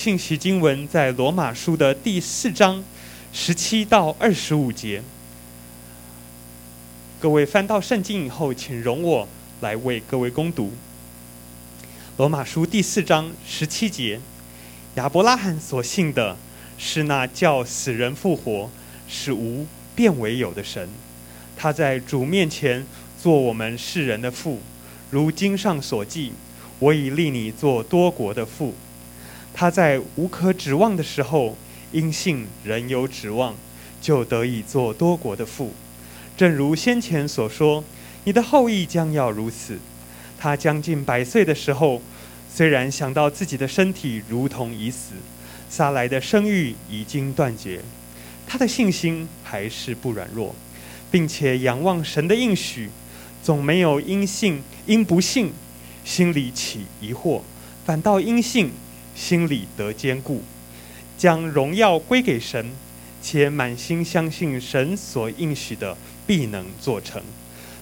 信息经文在罗马书的第四章十七到二十五节。各位翻到圣经以后，请容我来为各位攻读。罗马书第四章十七节：亚伯拉罕所信的是那叫死人复活、使无变为有的神。他在主面前做我们世人的父，如经上所记：“我已立你做多国的父。”他在无可指望的时候，因信仍有指望，就得以做多国的父。正如先前所说，你的后裔将要如此。他将近百岁的时候，虽然想到自己的身体如同已死，撒莱的生育已经断绝，他的信心还是不软弱，并且仰望神的应许，总没有因信因不信，心里起疑惑，反倒因信。心里得坚固，将荣耀归给神，且满心相信神所应许的必能做成，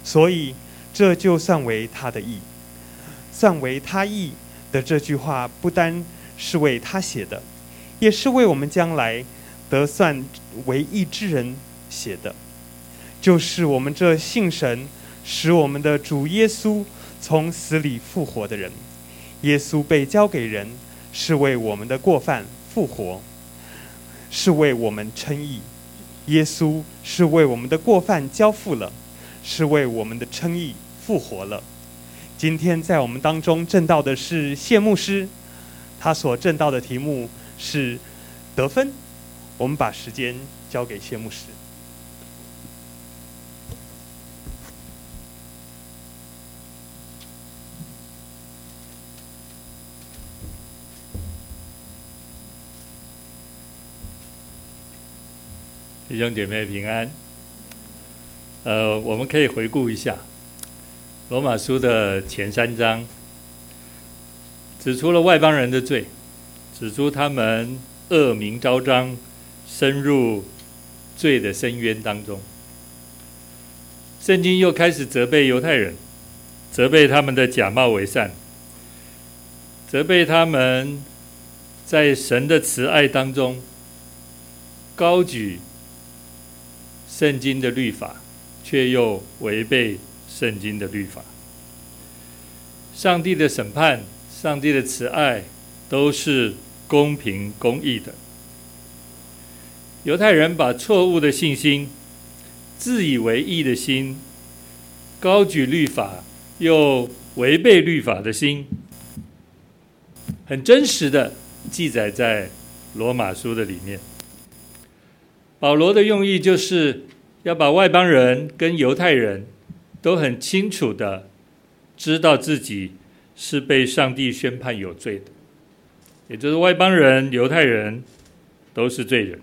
所以这就算为他的义。算为他义的这句话，不单是为他写的，也是为我们将来得算为义之人写的，就是我们这信神使我们的主耶稣从死里复活的人。耶稣被交给人。是为我们的过犯复活，是为我们称义。耶稣是为我们的过犯交付了，是为我们的称义复活了。今天在我们当中证道的是谢牧师，他所证道的题目是得分。我们把时间交给谢牧师。弟兄姐妹平安。呃，我们可以回顾一下罗马书的前三章，指出了外邦人的罪，指出他们恶名昭彰，深入罪的深渊当中。圣经又开始责备犹太人，责备他们的假冒为善，责备他们在神的慈爱当中高举。圣经的律法，却又违背圣经的律法。上帝的审判，上帝的慈爱，都是公平公义的。犹太人把错误的信心、自以为义的心、高举律法又违背律法的心，很真实的记载在罗马书的里面。保罗的用意就是要把外邦人跟犹太人都很清楚的知道自己是被上帝宣判有罪的，也就是外邦人、犹太人都是罪人。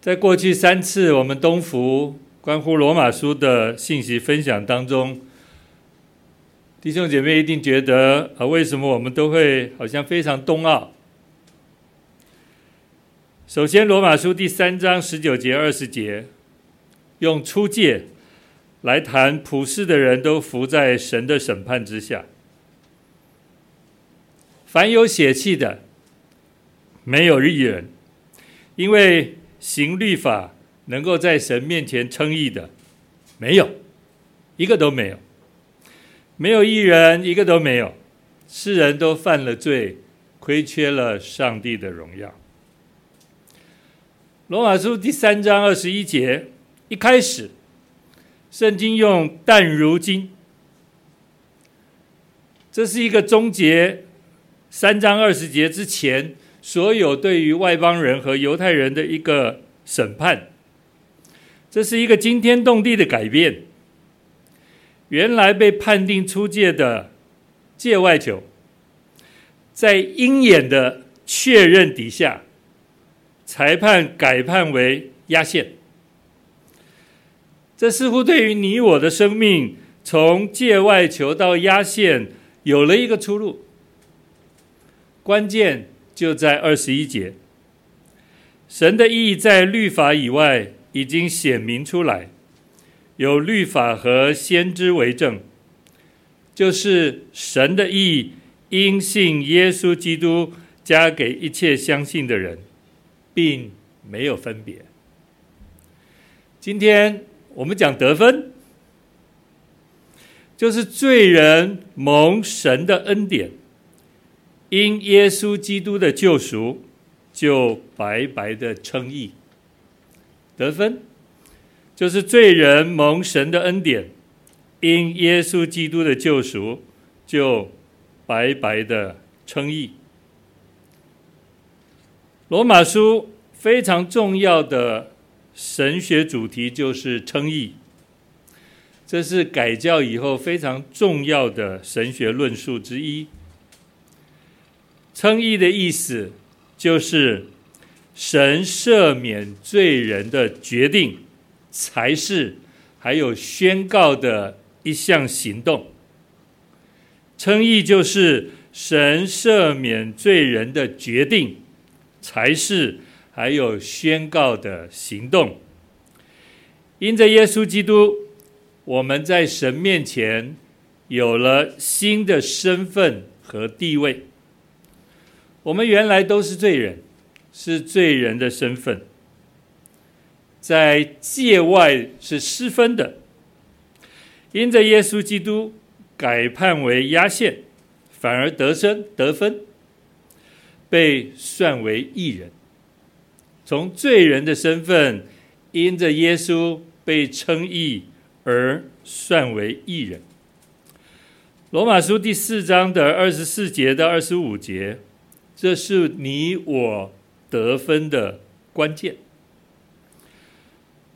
在过去三次我们东福关乎罗马书的信息分享当中，弟兄姐妹一定觉得啊，为什么我们都会好像非常东奥？首先，《罗马书》第三章十九节、二十节，用出界来谈普世的人都伏在神的审判之下。凡有血气的，没有义人，因为行律法能够在神面前称义的，没有一个都没有，没有义人，一个都没有。世人都犯了罪，亏缺了上帝的荣耀。罗马书第三章二十一节，一开始，圣经用“但如今”，这是一个终结三章二十节之前所有对于外邦人和犹太人的一个审判。这是一个惊天动地的改变。原来被判定出界的界外球，在鹰眼的确认底下。裁判改判为压线，这似乎对于你我的生命从界外球到压线有了一个出路。关键就在二十一节，神的义在律法以外已经显明出来，有律法和先知为证，就是神的义因信耶稣基督。加给一切相信的人，并没有分别。今天我们讲得分，就是罪人蒙神的恩典，因耶稣基督的救赎，就白白的称义。得分，就是罪人蒙神的恩典，因耶稣基督的救赎，就白白的称义。罗马书非常重要的神学主题就是称义，这是改教以后非常重要的神学论述之一。称义的意思就是神赦免罪人的决定、才是还有宣告的一项行动。称义就是神赦免罪人的决定。才是还有宣告的行动。因着耶稣基督，我们在神面前有了新的身份和地位。我们原来都是罪人，是罪人的身份，在界外是失分的。因着耶稣基督改判为压线，反而得生得分。被算为义人，从罪人的身份，因着耶稣被称义而算为义人。罗马书第四章的二十四节到二十五节，这是你我得分的关键。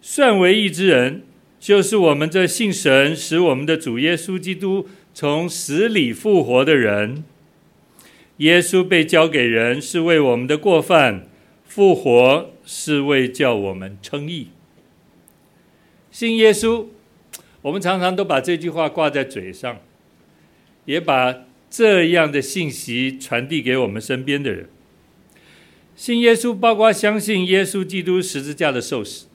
算为义之人，就是我们这信神使我们的主耶稣基督从死里复活的人。耶稣被交给人，是为我们的过犯；复活是为叫我们称义。信耶稣，我们常常都把这句话挂在嘴上，也把这样的信息传递给我们身边的人。信耶稣，包括相信耶稣基督十字架的受死，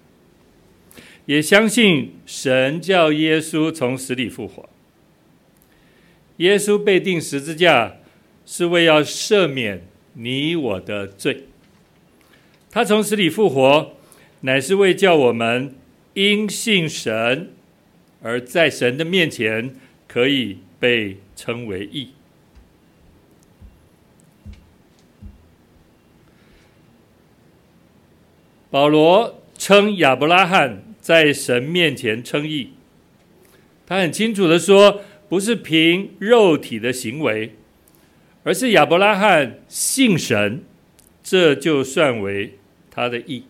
也相信神叫耶稣从死里复活。耶稣被钉十字架。是为要赦免你我的罪，他从死里复活，乃是为叫我们因信神而在神的面前可以被称为义。保罗称亚伯拉罕在神面前称义，他很清楚的说，不是凭肉体的行为。而是亚伯拉罕信神，这就算为他的义。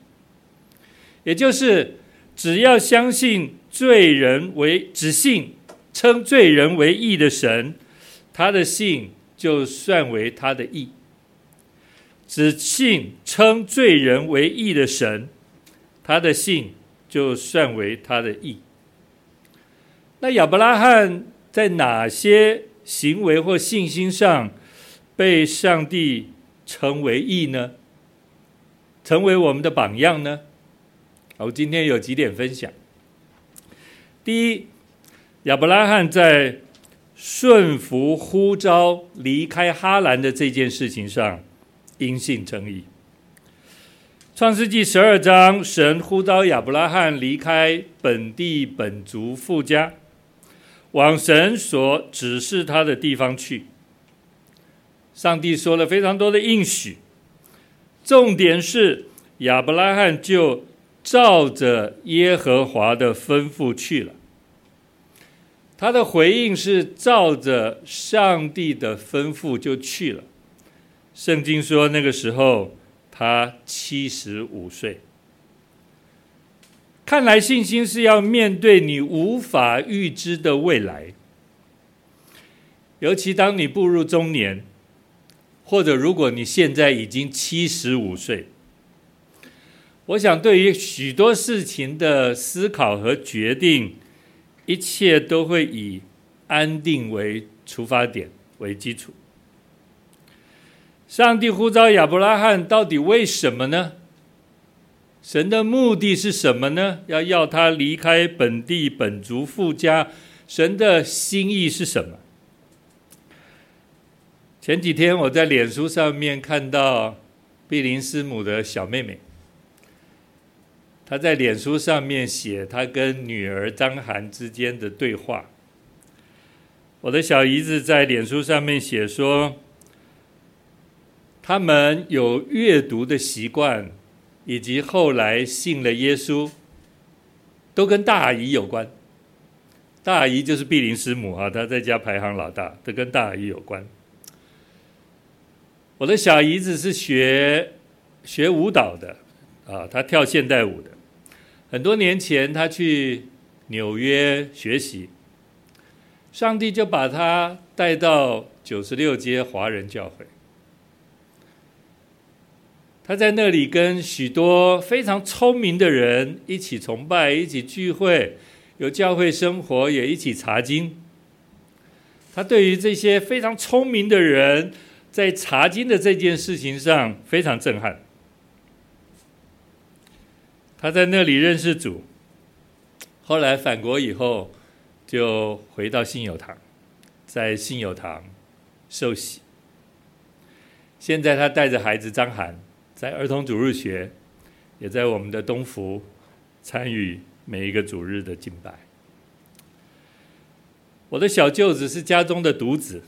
也就是只要相信罪人为只信称罪人为义的神，他的信就算为他的义。只信称罪人为义的神，他的信就算为他的义。那亚伯拉罕在哪些行为或信心上，被上帝称为义呢？成为我们的榜样呢？我今天有几点分享。第一，亚伯拉罕在顺服呼召离开哈兰的这件事情上，因信称义。创世纪十二章，神呼召亚伯拉罕离开本地本族父家，往神所指示他的地方去。上帝说了非常多的应许，重点是亚伯拉罕就照着耶和华的吩咐去了。他的回应是照着上帝的吩咐就去了。圣经说那个时候他七十五岁。看来信心是要面对你无法预知的未来，尤其当你步入中年。或者，如果你现在已经七十五岁，我想对于许多事情的思考和决定，一切都会以安定为出发点为基础。上帝呼召亚伯拉罕，到底为什么呢？神的目的是什么呢？要要他离开本地本族父家，神的心意是什么？前几天我在脸书上面看到碧林师母的小妹妹，她在脸书上面写她跟女儿张涵之间的对话。我的小姨子在脸书上面写说，他们有阅读的习惯，以及后来信了耶稣，都跟大姨有关。大姨就是碧林师母啊，她在家排行老大，都跟大姨有关。我的小姨子是学学舞蹈的啊，她跳现代舞的。很多年前，她去纽约学习。上帝就把她带到九十六街华人教会，他在那里跟许多非常聪明的人一起崇拜、一起聚会，有教会生活，也一起查经。他对于这些非常聪明的人在查经的这件事情上非常震撼。他在那里认识主，后来返国以后。就回到信友堂，在信友堂受洗。现在他带着孩子张涵，在儿童主日学，也在我们的东福参与每一个主日的敬拜。我的小舅子是家中的独子，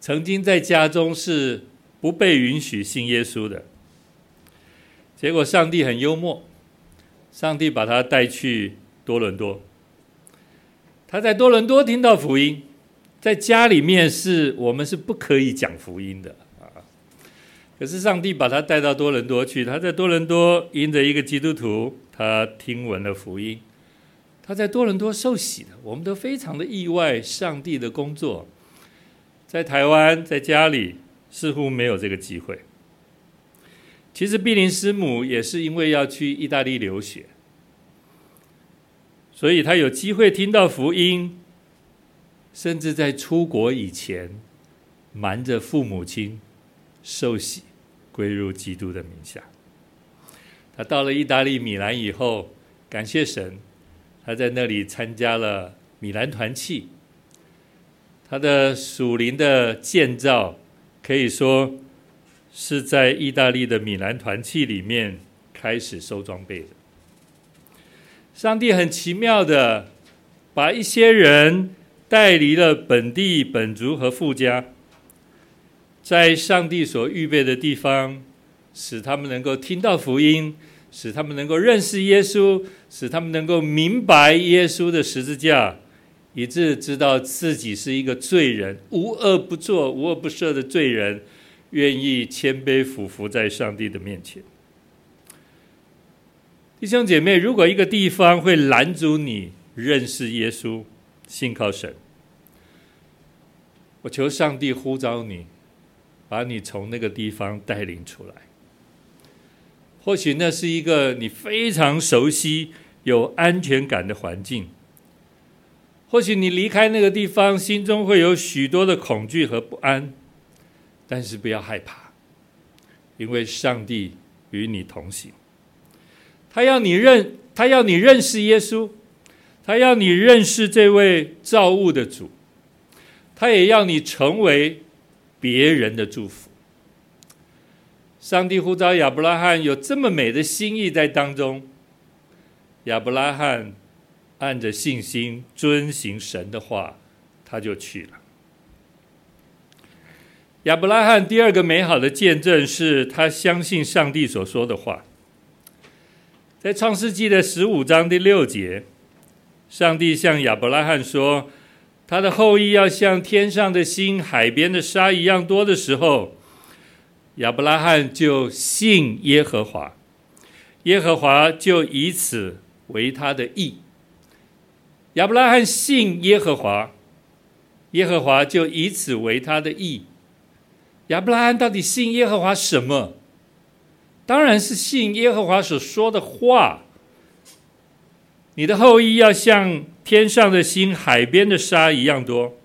曾经在家中是不被允许信耶稣的，结果上帝很幽默，上帝把他带去多伦多。他在多伦多听到福音，在家里面是我们是不可以讲福音的啊。可是上帝把他带到多伦多去，他在多伦多因着一个基督徒，他听闻了福音，他在多伦多受洗了。我们都非常的意外，上帝的工作在台湾在家里似乎没有这个机会。其实碧林师母也是因为要去意大利留学。所以他有机会听到福音，甚至在出国以前，瞒着父母亲受洗，归入基督的名下。他到了意大利米兰以后，感谢神，他在那里参加了米兰团契。他的属灵的建造，可以说是在意大利的米兰团契里面开始收装备的。上帝很奇妙的把一些人带离了本地本族和富家，在上帝所预备的地方，使他们能够听到福音，使他们能够认识耶稣，使他们能够明白耶稣的十字架，以致知道自己是一个罪人，无恶不作、无恶不赦的罪人，愿意谦卑俯伏在上帝的面前。弟兄姐妹，如果一个地方会拦阻你认识耶稣、信靠神，我求上帝呼召你，把你从那个地方带领出来。或许那是一个你非常熟悉、有安全感的环境。或许你离开那个地方，心中会有许多的恐惧和不安，但是不要害怕，因为上帝与你同行。他要你认，他要你认识耶稣，他要你认识这位造物的主，他也要你成为别人的祝福。上帝呼召亚伯拉罕有这么美的心意在当中，亚伯拉罕按着信心遵行神的话，他就去了。亚伯拉罕第二个美好的见证是他相信上帝所说的话。在创世纪的十五章第六节，上帝向亚伯拉罕说：“他的后裔要像天上的星、海边的沙一样多的时候，亚伯拉罕就信耶和华，耶和华就以此为他的义。亚伯拉罕信耶和华，耶和华就以此为他的义。亚伯拉罕到底信耶和华什么？”当然是信耶和华所说的话。你的后裔要像天上的星、海边的沙一样多。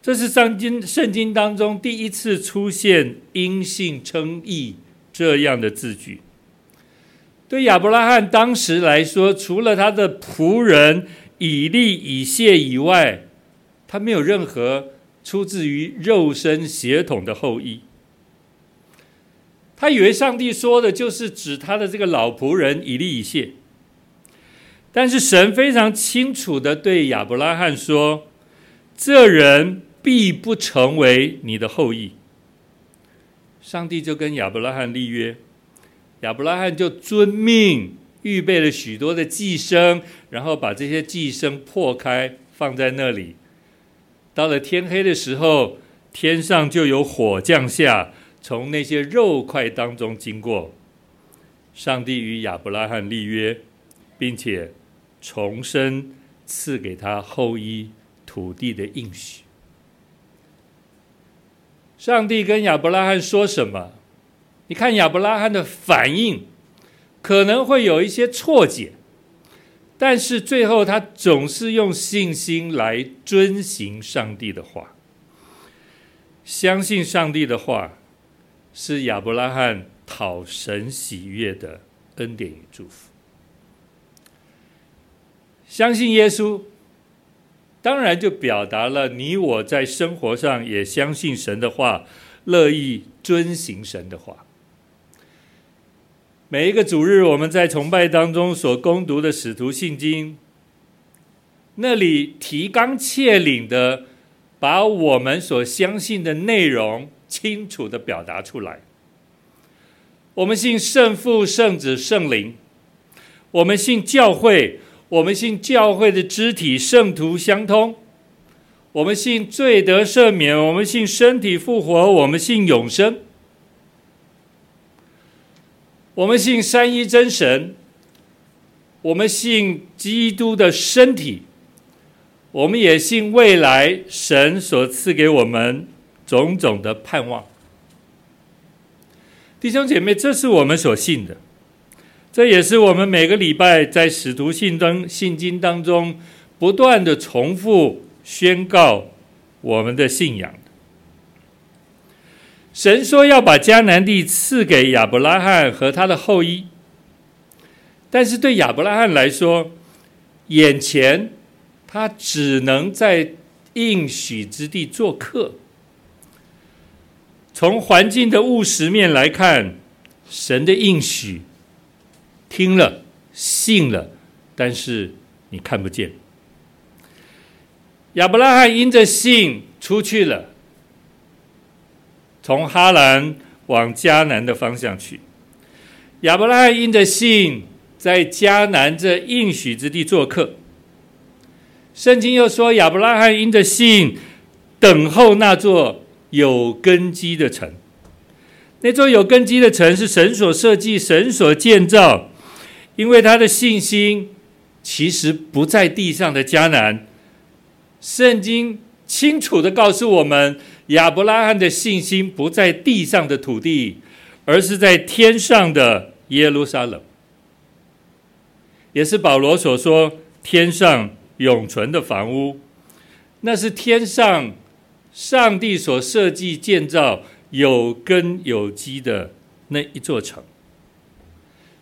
这是圣经圣经当中第一次出现“因信称义”这样的字句。对亚伯拉罕当时来说，除了他的仆人以利以谢以外，他没有任何出自于肉身血统的后裔。他以为上帝说的就是指他的这个老仆人以利以谢，但是神非常清楚地对亚伯拉罕说：“这人必不成为你的后裔。”上帝就跟亚伯拉罕立约，亚伯拉罕就遵命，预备了许多的寄生，然后把这些寄生破开放在那里。到了天黑的时候，天上就有火降下。从那些肉块当中经过，上帝与亚伯拉罕立约，并且重生赐给他后裔土地的应许。上帝跟亚伯拉罕说什么？你看亚伯拉罕的反应可能会有一些错解，但是最后他总是用信心来遵行上帝的话，相信上帝的话。是亚伯拉罕讨神喜悦的恩典与祝福。相信耶稣，当然就表达了你我在生活上也相信神的话，乐意遵行神的话。每一个主日，我们在崇拜当中所攻读的使徒信经，那里提纲挈领的把我们所相信的内容。清楚地表达出来。我们信圣父、圣子、圣灵。我们信教会，我们信教会的肢体圣徒相通。我们信罪得赦免，我们信身体复活，我们信永生。我们信三一真神。我们信基督的身体。我们也信未来神所赐给我们。种种的盼望，弟兄姐妹，这是我们所信的，这也是我们每个礼拜在使徒信当信经当中不断的重复宣告我们的信仰。神说要把迦南地赐给亚伯拉罕和他的后裔，但是对亚伯拉罕来说，眼前他只能在应许之地做客。从环境的务实面来看，神的应许听了信了，但是你看不见。亚伯拉罕因着信出去了，从哈兰往迦南的方向去。亚伯拉罕因着信在迦南这应许之地做客。圣经又说，亚伯拉罕因着信等候那座。有根基的城，那座有根基的城是神所设计、神所建造，因为他的信心其实不在地上的迦南。圣经清楚的告诉我们，亚伯拉罕的信心不在地上的土地，而是在天上的耶路撒冷。也是保罗所说，天上永存的房屋，那是天上。上帝所设计建造有根有基的那一座城，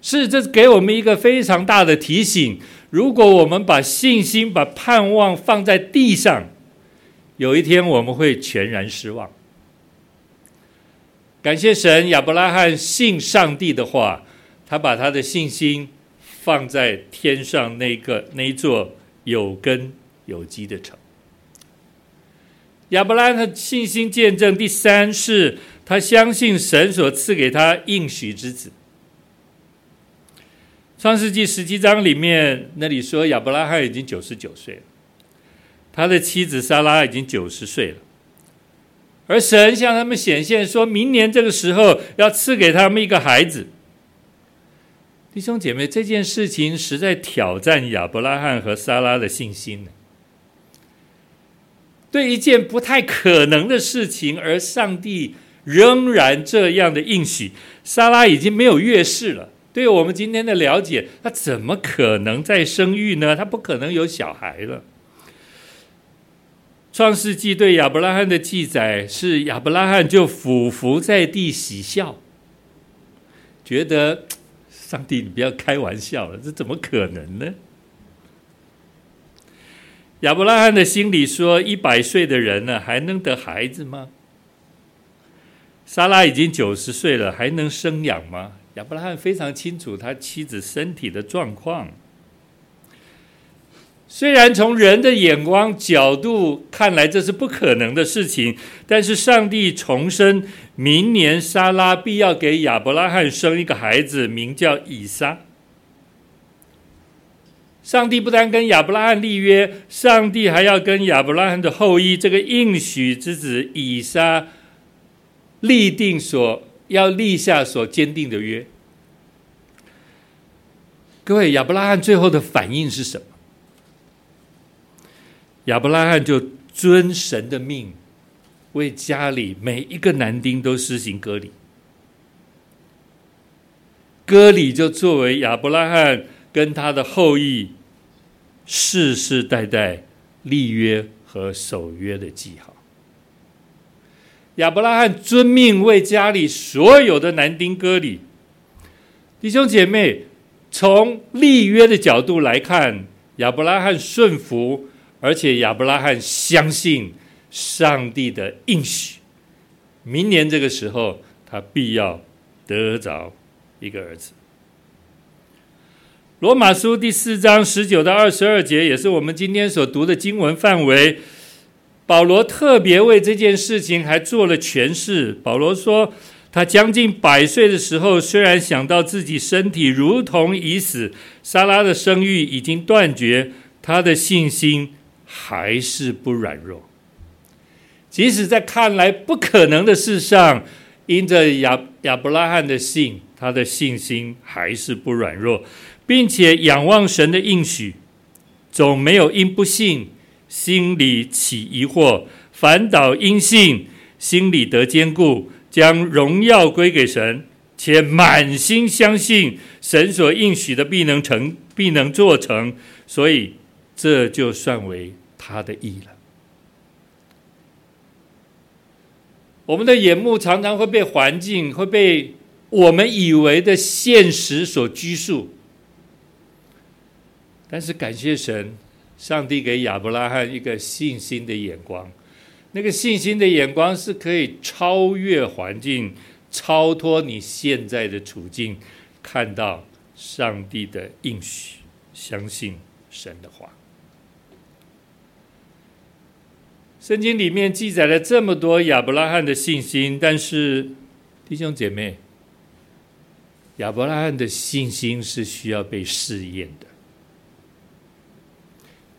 是这给我们一个非常大的提醒。如果我们把信心、把盼望放在地上，有一天我们会全然失望。感谢神，亚伯拉罕信上帝的话，他把他的信心放在天上那个那一座有根有基的城。亚伯拉罕的信心见证，第三是他相信神所赐给他应许之子。创世纪十七章里面那里说，亚伯拉罕已经九十九岁了，他的妻子莎拉已经九十岁了，而神向他们显现，说明年这个时候要赐给他们一个孩子。弟兄姐妹，这件事情实在挑战亚伯拉罕和莎拉的信心。对一件不太可能的事情，而上帝仍然这样的应许。莎拉已经没有月事了。对我们今天的了解，她怎么可能再生育呢？她不可能有小孩了。创世纪对亚伯拉罕的记载是亚伯拉罕就俯伏在地喜笑，觉得上帝，你不要开玩笑了，这怎么可能呢？亚伯拉罕的心里说：“一百岁的人了，还能得孩子吗？莎拉已经九十岁了，还能生养吗？”亚伯拉罕非常清楚他妻子身体的状况。虽然从人的眼光角度看来这是不可能的事情，但是上帝重申，明年莎拉必要给亚伯拉罕生一个孩子，名叫以撒。上帝不但跟亚伯拉罕立约，上帝还要跟亚伯拉罕的后裔这个应许之子以撒立定所要立下所坚定的约。各位，亚伯拉罕最后的反应是什么？亚伯拉罕就遵神的命，为家里每一个男丁都施行割礼。割礼就作为亚伯拉罕跟他的后裔世世代代立约和守约的记号。亚伯拉罕遵命为家里所有的男丁割礼。弟兄姐妹，从立约的角度来看，亚伯拉罕顺服。而且亚伯拉罕相信上帝的应许，明年这个时候他必要得着一个儿子。罗马书第四章十九到二十二节，也是我们今天所读的经文范围。保罗特别为这件事情还做了诠释。保罗说，他将近百岁的时候，虽然想到自己身体如同已死，撒拉的生育已经断绝，他的信心。还是不软弱，即使在看来不可能的事上，因着亚亚伯拉罕的信，他的信心还是不软弱，并且仰望神的应许，总没有因不信心里起疑惑，反倒因信心里得坚固，将荣耀归给神，且满心相信神所应许的必能成，必能做成，所以。这就算为他的义了。我们的眼目常常会被环境、会被我们以为的现实所拘束，但是感谢神，上帝给亚伯拉罕一个信心的眼光，那个信心的眼光是可以超越环境、超脱你现在的处境，看到上帝的应许，相信神的话。圣经里面记载了这么多亚伯拉罕的信心，但是弟兄姐妹，亚伯拉罕的信心是需要被试验的。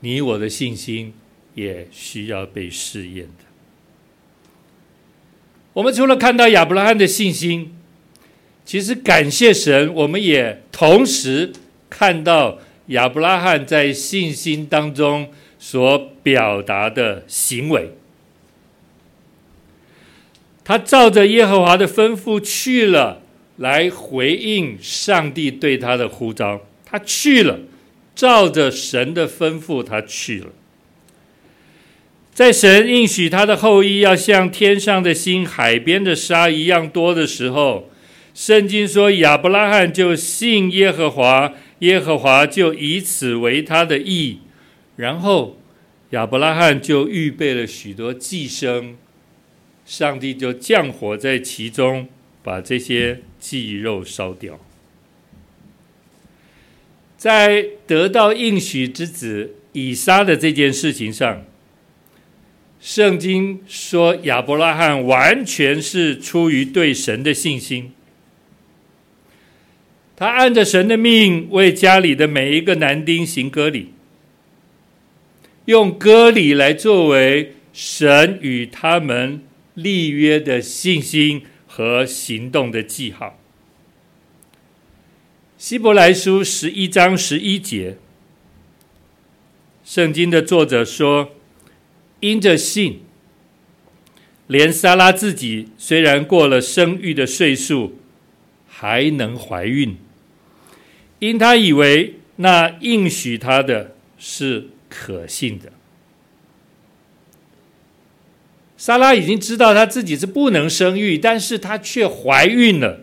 你我的信心也需要被试验的。我们除了看到亚伯拉罕的信心，其实感谢神，我们也同时看到亚伯拉罕在信心当中。所表达的行为，他照着耶和华的吩咐去了，来回应上帝对他的呼召。他去了，照着神的吩咐，他去了。在神应许他的后裔要像天上的星、海边的沙一样多的时候，圣经说亚伯拉罕就信耶和华，耶和华就以此为他的义。然后亚伯拉罕就预备了许多祭牲，上帝就降火在其中，把这些祭肉烧掉。在得到应许之子以撒的这件事情上，圣经说亚伯拉罕完全是出于对神的信心，他按着神的命为家里的每一个男丁行割礼。用割礼来作为神与他们立约的信心和行动的记号。希伯来书十一章十一节，圣经的作者说：“因着信，连撒拉自己虽然过了生育的岁数，还能怀孕，因他以为那应许他的是。”可信的，莎拉已经知道她自己是不能生育，但是她却怀孕了。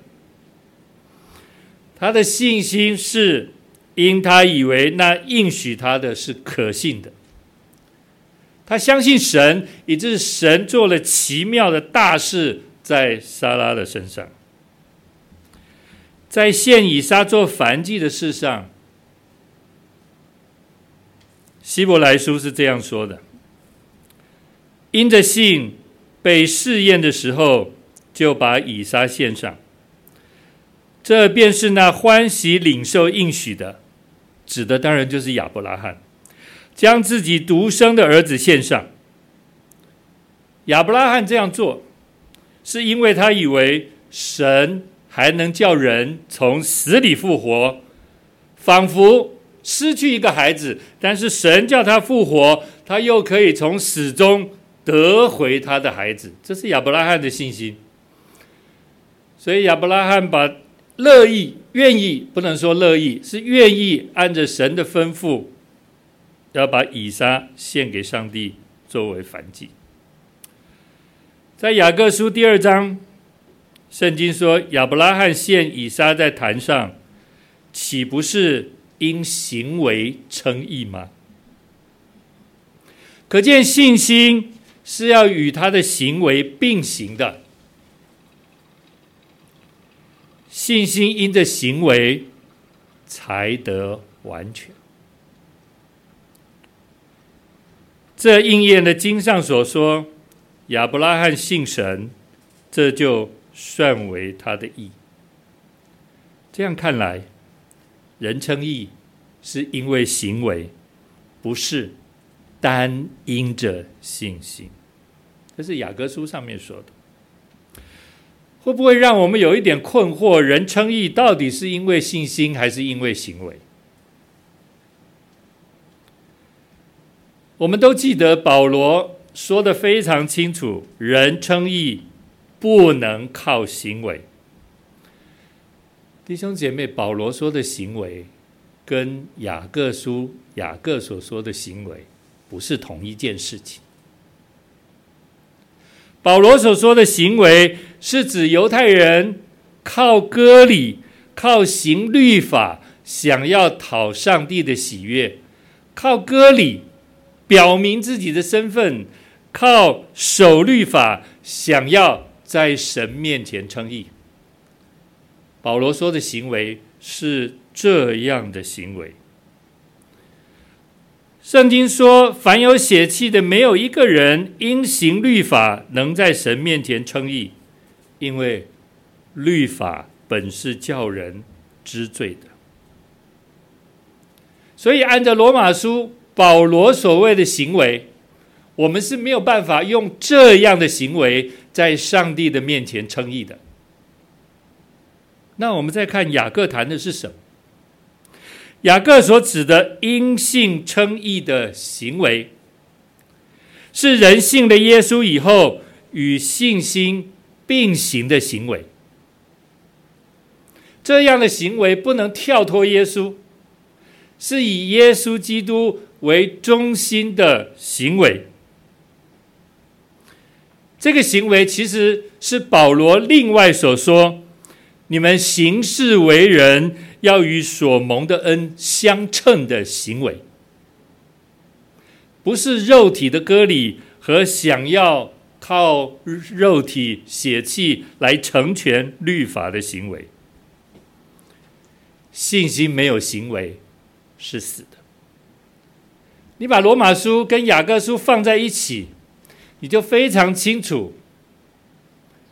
她的信心是因她以为那应许她的是可信的，她相信神，以致神做了奇妙的大事在莎拉的身上。在献以撒做燔祭的事上，希伯来书是这样说的：因着信被试验的时候，就把以撒献上。这便是那欢喜领受应许的，指的当然就是亚伯拉罕。将自己独生的儿子献上。亚伯拉罕这样做，是因为他以为神还能叫人从死里复活，仿佛失去一个孩子，但是神叫他复活，他又可以从死中得回他的孩子。这是亚伯拉罕的信心。所以亚伯拉罕把乐意、愿意，不能说乐意，是愿意按着神的吩咐。要把以撒献给上帝作为燔祭。在雅各书第二章，圣经说亚伯拉罕献以撒在坛上，岂不是因行为称义吗？可见信心是要与他的行为并行的，信心因着行为才得完全。这应验了经上所说：“亚伯拉罕信神，这就算为他的义。”这样看来，人称义是因为行为，不是单因着信心。这是雅各书上面说的。会不会让我们有一点困惑？人称义到底是因为信心，还是因为行为？我们都记得保罗说的非常清楚：人称义不能靠行为。弟兄姐妹，保罗说的行为跟雅各书雅各所说的行为不是同一件事情。保罗所说的行为是指犹太人靠割礼、靠行律法，想要讨上帝的喜悦，靠割礼。表明自己的身份，靠守律法，想要在神面前称义。保罗说的行为是这样的行为。圣经说：“凡有血气的，没有一个人因行律法能在神面前称义，因为律法本是叫人知罪的。”所以，按照罗马书。保罗所谓的行为，我们是没有办法用这样的行为在上帝的面前称义的。那我们再看雅各谈的是什么？雅各所指的因信称义的行为，是人信了耶稣以后与信心并行的行为。这样的行为不能跳脱耶稣，是以耶稣基督。为中心的行为，这个行为其实是保罗另外所说：你们行事为人要与所蒙的恩相称的行为，不是肉体的割礼和想要靠肉体血气来成全律法的行为。信心没有行为是死的。你把罗马书跟雅各书放在一起，你就非常清楚，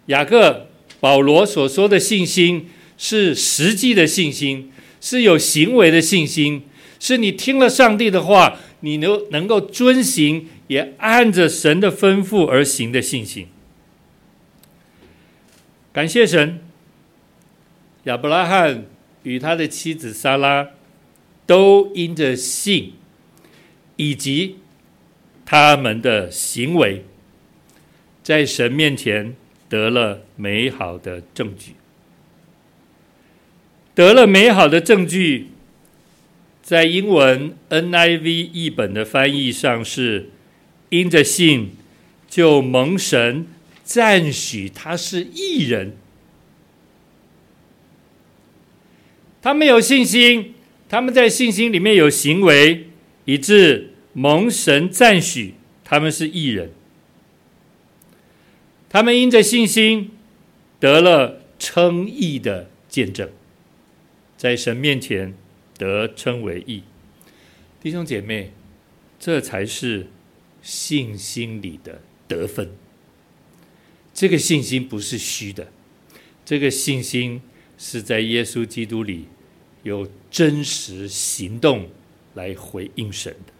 雅各、保罗所说的信心是实际的信心，是有行为的信心，是你听了上帝的话，你能能够遵行，也按着神的吩咐而行的信心。感谢神，亚伯拉罕与他的妻子撒拉都因着信。以及他们的行为，在神面前得了美好的证据，得了美好的证据，在英文 NIV 译本的翻译上是因着信就蒙神赞许他是义人。他们有信心，他们在信心里面有行为。以致蒙神赞许，他们是义人，他们因着信心得了称义的见证，在神面前得称为义。弟兄姐妹，这才是信心里的得分。这个信心不是虚的，这个信心是在耶稣基督里有真实行动来回应神的。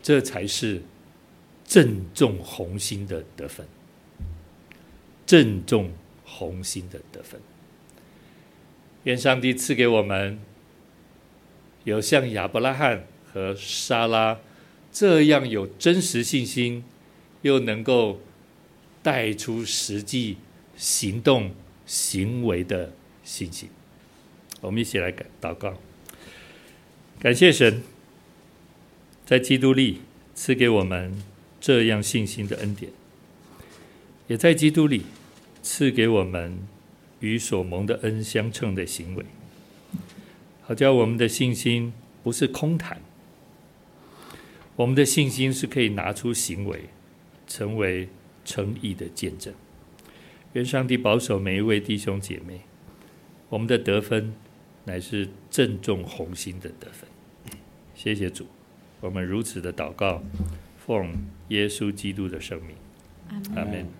这才是正中红心的得分，正中红心的得分。愿上帝赐给我们有像亚伯拉罕和撒拉这样有真实信心，又能够带出实际行动行为的信心。我们一起来祷告，感谢神。在基督里赐给我们这样信心的恩典，也在基督里赐给我们与所蒙的恩相称的行为，好叫我们的信心不是空谈，我们的信心是可以拿出行为，成为诚意的见证。愿上帝保守每一位弟兄姐妹，我们的得分乃是正中红心的得分。谢谢主。我们如此的祷告，奉耶稣基督的圣名，阿门。